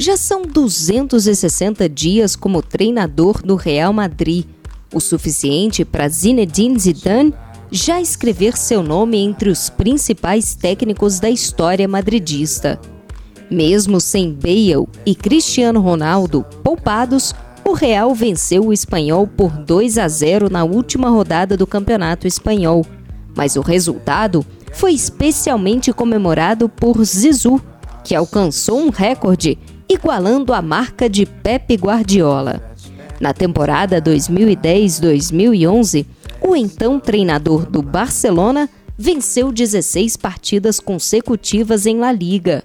Já são 260 dias como treinador do Real Madrid, o suficiente para Zinedine Zidane já escrever seu nome entre os principais técnicos da história madridista. Mesmo sem Bale e Cristiano Ronaldo poupados, o Real venceu o Espanhol por 2 a 0 na última rodada do Campeonato Espanhol, mas o resultado foi especialmente comemorado por Zizou, que alcançou um recorde igualando a marca de Pepe Guardiola. Na temporada 2010-2011, o então treinador do Barcelona venceu 16 partidas consecutivas em La Liga.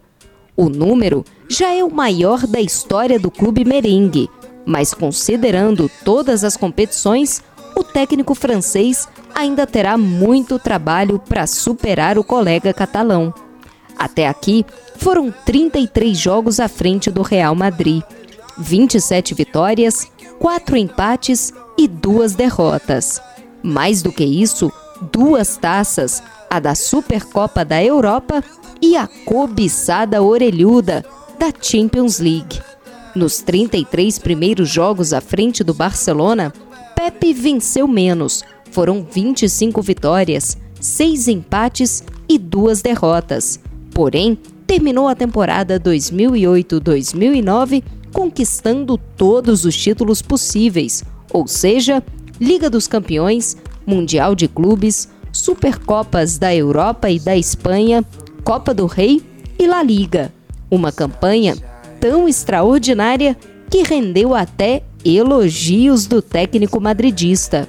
O número já é o maior da história do clube merengue, mas considerando todas as competições, o técnico francês ainda terá muito trabalho para superar o colega catalão. Até aqui, foram 33 jogos à frente do Real Madrid, 27 vitórias, 4 empates e duas derrotas. Mais do que isso, duas taças, a da Supercopa da Europa e a cobiçada orelhuda da Champions League. Nos 33 primeiros jogos à frente do Barcelona, Pepe venceu menos. Foram 25 vitórias, 6 empates e duas derrotas. Porém, terminou a temporada 2008-2009 conquistando todos os títulos possíveis, ou seja, Liga dos Campeões, Mundial de Clubes, Supercopas da Europa e da Espanha, Copa do Rei e La Liga. Uma campanha tão extraordinária que rendeu até elogios do técnico madridista.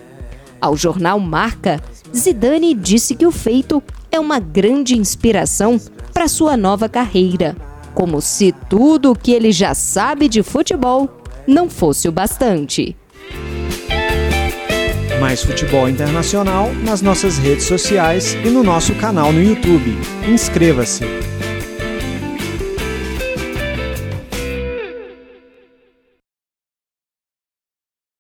Ao jornal Marca, Zidane disse que o feito é uma grande inspiração para sua nova carreira, como se tudo o que ele já sabe de futebol não fosse o bastante. Mais futebol internacional nas nossas redes sociais e no nosso canal no YouTube. Inscreva-se!